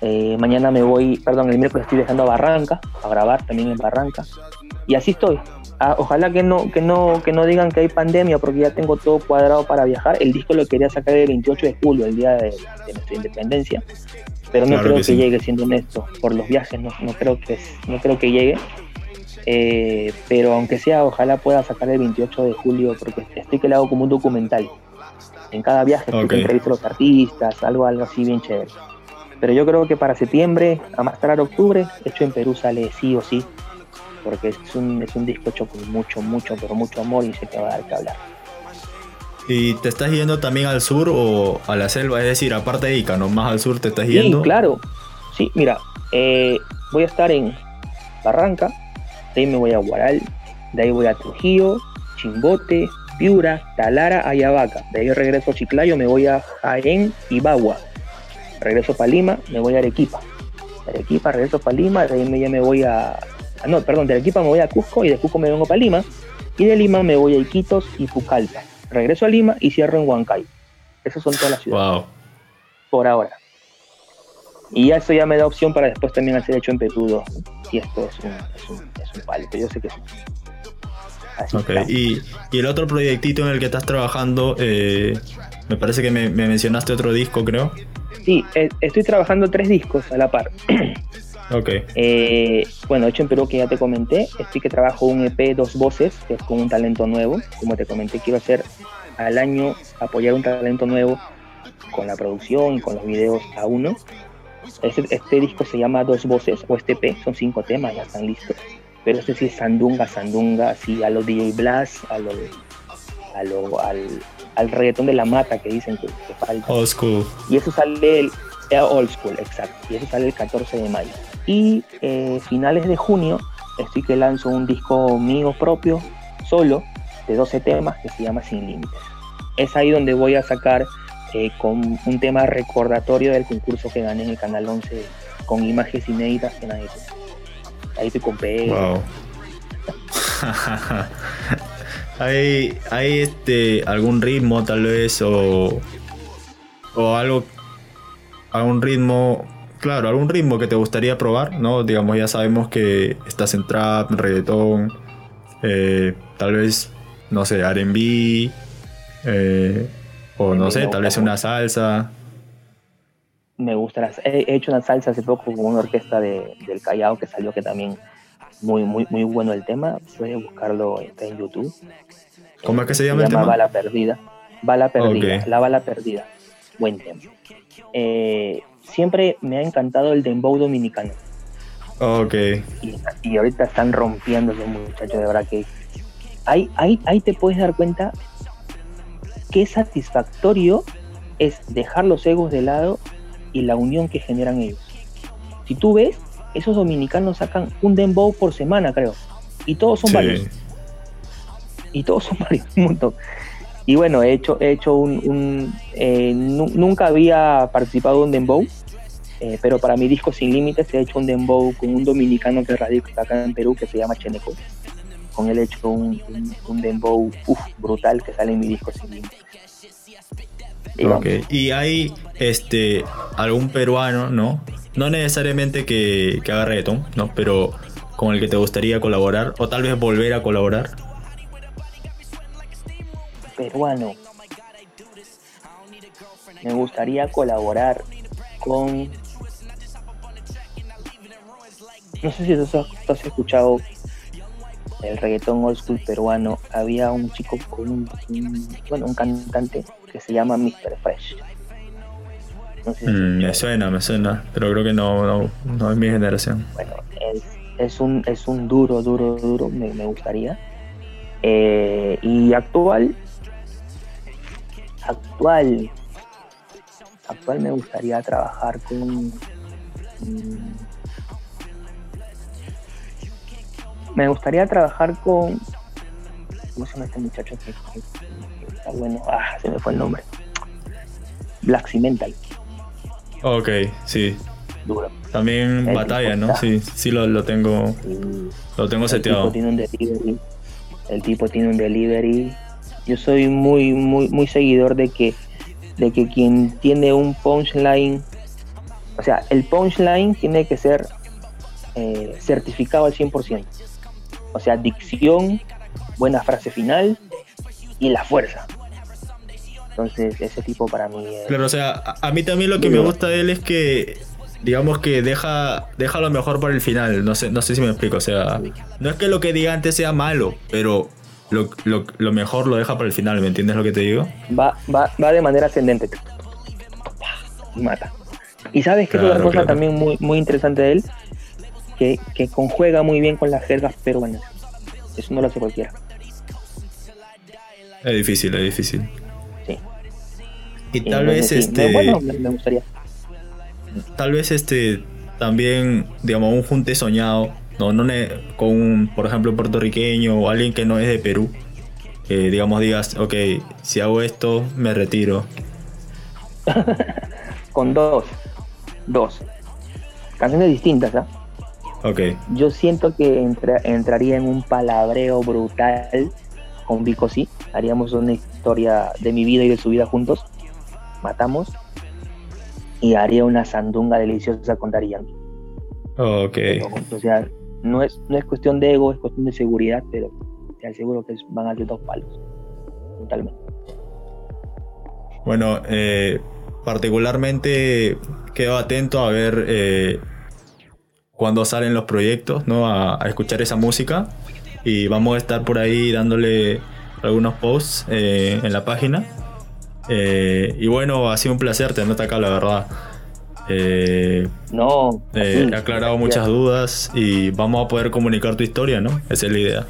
Eh, mañana me voy, perdón, el miércoles estoy dejando a Barranca, a grabar también en Barranca. Y así estoy, Ah, ojalá que no, que no, que no digan que hay pandemia porque ya tengo todo cuadrado para viajar. El disco lo quería sacar el 28 de julio, el día de, nuestra independencia. Pero no creo que, llegue, siendo honesto, por los viajes no, no creo que no creo que llegue. Eh, pero aunque sea, ojalá pueda sacar el 28 de julio porque estoy que le hago como un documental. En cada viaje okay. entrevisto a los artistas, algo, algo así bien chévere. Pero yo creo que para septiembre, a más tardar octubre, hecho en Perú sale sí o sí, porque es un, es un disco hecho con mucho, mucho, pero mucho amor y sé que va a dar que hablar. ¿Y te estás yendo también al sur o a la selva? Es decir, aparte de Ica, ¿no? Más al sur te estás yendo. Sí, claro. Sí, mira, eh, voy a estar en Barranca, de ahí me voy a Guaral, de ahí voy a Trujillo, Chimbote, Piura, Talara, Ayabaca. De ahí regreso a Chiclayo, me voy a Jaén y Bagua. Regreso para Lima, me voy a Arequipa. De Arequipa regreso para Lima, de ahí me, ya me voy a... No, perdón, de Arequipa me voy a Cusco y de Cusco me vengo para Lima. Y de Lima me voy a Iquitos y Pucallpa. Regreso a Lima y cierro en Huancayo. Esas son todas las ciudades. Wow. Por ahora. Y ya eso ya me da opción para después también hacer hecho en Petudo. Si esto es un, es un, es un palito, yo sé que sí. Así Ok, y, y el otro proyectito en el que estás trabajando, eh, me parece que me, me mencionaste otro disco, creo. Sí, eh, estoy trabajando tres discos a la par. Ok, Eh, bueno, hecho en Perú que ya te comenté, estoy que trabajo un EP dos voces, que es con un talento nuevo. Como te comenté, quiero hacer al año apoyar un talento nuevo con la producción y con los videos a uno. Este, este disco se llama Dos Voces, o este EP, son cinco temas, ya están listos. Pero este sí es sandunga, sandunga, así a lo DJ Blast, a lo, a lo, al, al reggaetón de la mata que dicen que, que falta. old school. Y eso sale el old school, exacto. Y eso sale el 14 de mayo. Y eh, finales de junio estoy que lanzo un disco mío propio, solo, de 12 temas que se llama Sin Límites. Es ahí donde voy a sacar eh, con un tema recordatorio del concurso que gané en el Canal 11 con imágenes inéditas que nadie tiene. Ahí te compré. Wow. ¿Hay, hay este, algún ritmo tal vez o, o algo, algún ritmo, claro, algún ritmo que te gustaría probar, ¿no? Digamos, ya sabemos que estás en trap, en reggaetón, eh, tal vez, no sé, R&B, eh, o no sé, tal vez una salsa. Me gusta las, he he hecho una salsa hace poco con una orquesta de, del Callao que salió que también muy muy muy bueno el tema. Puedes buscarlo está en YouTube. ¿Cómo es que se se llama el llama tema? Bala Perdida. Bala Perdida la bala perdida. Buen tema. Eh, siempre me ha encantado el dembow dominicano. Ok, y, y ahorita están rompiendo esos muchachos de verdad que ahí, ahí, ahí te puedes dar cuenta qué satisfactorio es dejar los egos de lado y la unión que generan ellos. Si tú ves, esos dominicanos sacan un dembow por semana, creo. Y todos son sí. varios. Y todos son varios, un montón. Y bueno, he hecho, he hecho un... un, eh, nu- nunca había participado en un dembow, eh, pero para mi disco Sin Límites he hecho un dembow con un dominicano que radica acá en Perú que se llama Cheneco. Con él he hecho un, un, un dembow uf, brutal que sale en mi disco Sin Límites. Y hay este algún peruano, ¿no? No necesariamente que, que haga reggaetón, ¿no? Pero con el que te gustaría colaborar o tal vez volver a colaborar. peruano. Me gustaría colaborar con. No sé si tú has, tú has escuchado el reggaetón old school peruano. Había un chico con un, un- bueno, un cantante que se llama Mr. Fresh. No sé si Mm, me suena, me suena, pero creo que no, no, no es mi generación. Bueno, es, es un, es un duro, duro, duro, me, me gustaría. Eh, y actual, actual, actual me gustaría trabajar con... me gustaría trabajar con... ¿Cómo se llama este muchacho que, está bueno? Ah, se me fue el nombre. Black Cimental, Ok, sí. duro. También El batalla, tipo ¿no? está- Sí, sí lo, lo tengo, Y- lo tengo El tipo seteado. tiene un delivery. El tipo tiene un delivery. Yo soy muy, muy, muy seguidor de que, de que quien tiene un punchline, o sea, el punchline tiene que ser eh, certificado al 100%. O sea, dicción, buena frase final y la fuerza. Entonces, ese tipo para mí es... Claro, o sea, a, mí también lo que me gusta de él es que, digamos que deja, deja lo mejor para el final. No sé, no sé si me explico. O sea, no es que lo que diga antes sea malo, pero lo, lo, lo mejor lo deja para el final. ¿Me entiendes lo que te digo? va, va, va de manera ascendente. Y mata. Y sabes que es otra cosa también muy, muy interesante de él, que, que conjuega muy bien con las jergas peruanas. Eso no lo hace cualquiera. Es difícil, es difícil. Sí. Y tal vez este. Bueno, me gustaría. Tal vez este también, digamos, un junte soñado, no, no con un, por ejemplo, puertorriqueño o alguien que no es de Perú, que digamos digas, ok, si hago esto, me retiro. con dos, dos. Canciones distintas, ¿ah? Ok. Yo siento que entraría en un palabreo brutal con Vico sí. Haríamos una historia de mi vida y de su vida juntos. Matamos. Y haría una sandunga deliciosa con Dari Ok. O sea, no es, no es cuestión de ego, es cuestión de seguridad, pero te aseguro que van a ser dos palos. Totalmente. Bueno, eh, particularmente quedo atento a ver eh, cuándo salen los proyectos, ¿no? A, escuchar esa música. Y vamos a estar por ahí dándole algunos posts eh, en la página. y bueno, ha sido un placer tenerte acá, la verdad. Eh, no. Eh, he aclarado muchas dudas y vamos a poder comunicar tu historia, ¿no? Esa es la idea.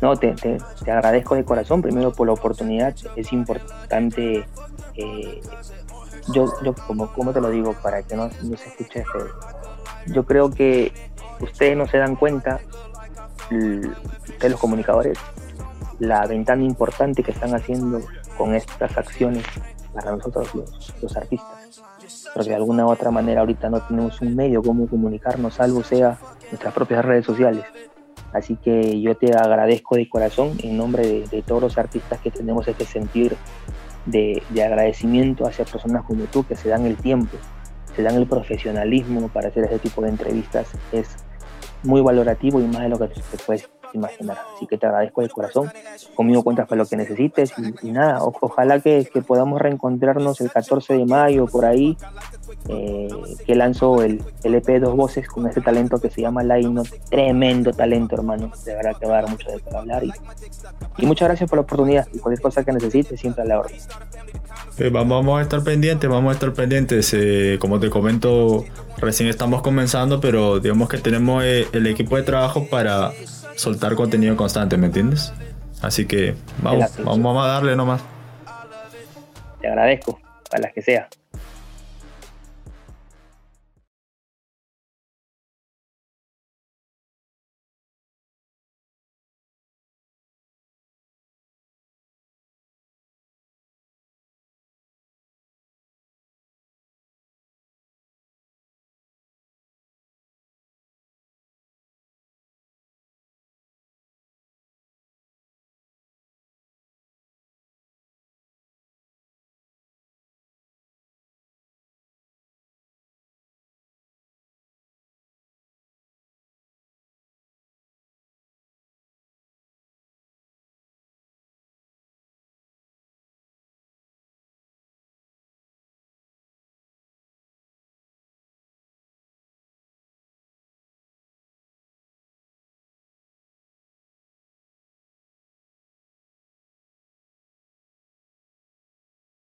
No, te, te, agradezco de corazón, primero por la oportunidad. Es importante, eh, yo, yo como, como te lo digo, para que no, no se escuche yo creo que ustedes no se dan cuenta, ustedes los comunicadores, la ventana importante que están haciendo con estas acciones para nosotros los, artistas porque de alguna otra manera ahorita no tenemos un medio como comunicarnos, salvo sea nuestras propias redes sociales. Así que yo te agradezco de corazón en nombre de, todos los artistas que tenemos este sentir de, agradecimiento hacia personas como tú que se dan el tiempo, se dan el profesionalismo para hacer este tipo de entrevistas. Es muy valorativo y más de lo que te puedes imaginar. Así que te agradezco de corazón. Conmigo cuentas para lo que necesites y, nada, ojalá que, que, podamos reencontrarnos el 14 de mayo por ahí, eh, que lanzó el, el, EP Dos Voces con este talento que se llama Laino. Tremendo talento, hermano. De verdad que va a dar mucho de qué hablar. Y, y, muchas gracias por la oportunidad. Y cualquier cosa que necesites, siempre a la orden. Eh, vamos a estar pendientes, vamos a estar pendientes. Eh, como te comento, recién estamos comenzando, pero digamos que tenemos el equipo de trabajo para soltar contenido constante, ¿me entiendes? Así que vamos, vamos a darle nomás. Te agradezco, a las que sea.